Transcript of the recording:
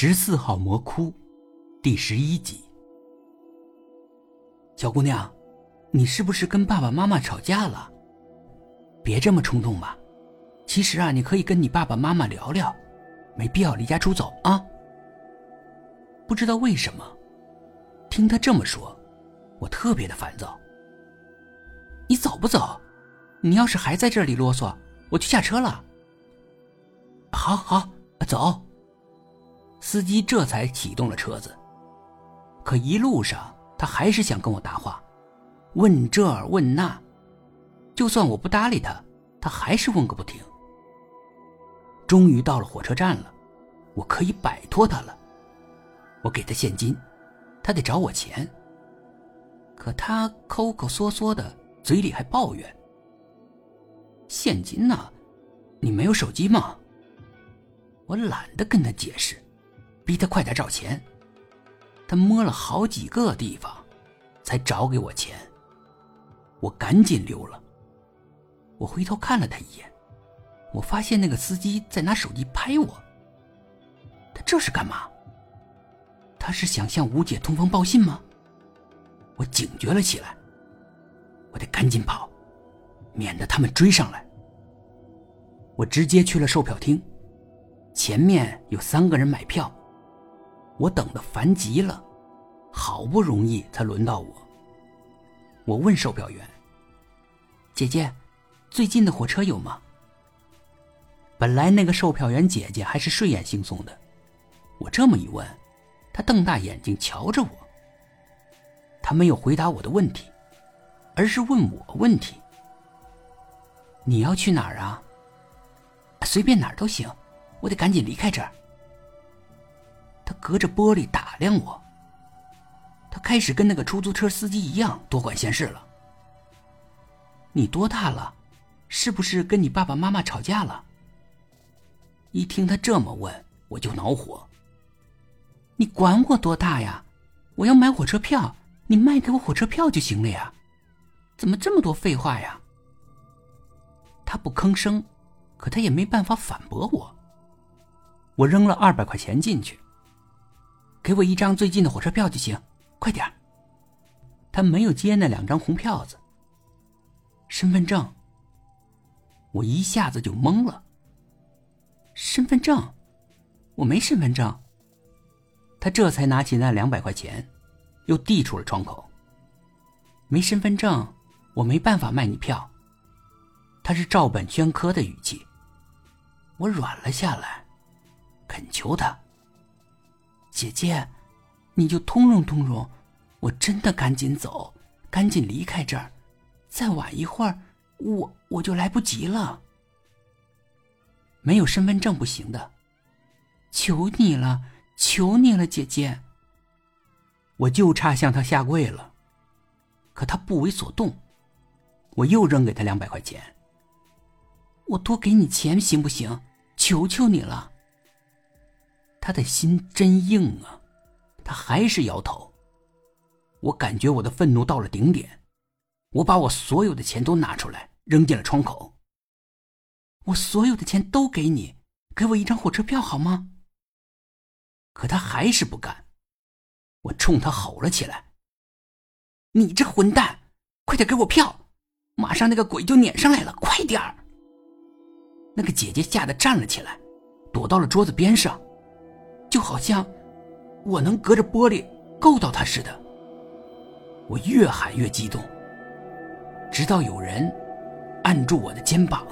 十四号魔窟，第十一集。小姑娘，你是不是跟爸爸妈妈吵架了？别这么冲动嘛。其实啊，你可以跟你爸爸妈妈聊聊，没必要离家出走啊。不知道为什么，听他这么说，我特别的烦躁。你走不走？你要是还在这里啰嗦，我就下车了。好好走。司机这才启动了车子，可一路上他还是想跟我搭话，问这问那，就算我不搭理他，他还是问个不停。终于到了火车站了，我可以摆脱他了。我给他现金，他得找我钱。可他抠抠缩缩的，嘴里还抱怨：“现金呢？你没有手机吗？”我懒得跟他解释。逼他快点找钱，他摸了好几个地方，才找给我钱。我赶紧溜了。我回头看了他一眼，我发现那个司机在拿手机拍我。他这是干嘛？他是想向吴姐通风报信吗？我警觉了起来，我得赶紧跑，免得他们追上来。我直接去了售票厅，前面有三个人买票。我等的烦极了，好不容易才轮到我。我问售票员：“姐姐，最近的火车有吗？”本来那个售票员姐姐还是睡眼惺忪的，我这么一问，她瞪大眼睛瞧着我。她没有回答我的问题，而是问我问题：“你要去哪儿啊？随便哪儿都行，我得赶紧离开这儿。”隔着玻璃打量我。他开始跟那个出租车司机一样多管闲事了。你多大了？是不是跟你爸爸妈妈吵架了？一听他这么问，我就恼火。你管我多大呀？我要买火车票，你卖给我火车票就行了呀。怎么这么多废话呀？他不吭声，可他也没办法反驳我。我扔了二百块钱进去。给我一张最近的火车票就行，快点他没有接那两张红票子。身份证。我一下子就懵了。身份证，我没身份证。他这才拿起那两百块钱，又递出了窗口。没身份证，我没办法卖你票。他是照本宣科的语气。我软了下来，恳求他。姐姐，你就通融通融，我真的赶紧走，赶紧离开这儿，再晚一会儿，我我就来不及了。没有身份证不行的，求你了，求你了，姐姐。我就差向他下跪了，可他不为所动。我又扔给他两百块钱。我多给你钱行不行？求求你了。他的心真硬啊，他还是摇头。我感觉我的愤怒到了顶点，我把我所有的钱都拿出来扔进了窗口。我所有的钱都给你，给我一张火车票好吗？可他还是不干。我冲他吼了起来：“你这混蛋，快点给我票！马上那个鬼就撵上来了，快点儿！”那个姐姐吓得站了起来，躲到了桌子边上。就好像我能隔着玻璃够到他似的，我越喊越激动，直到有人按住我的肩膀。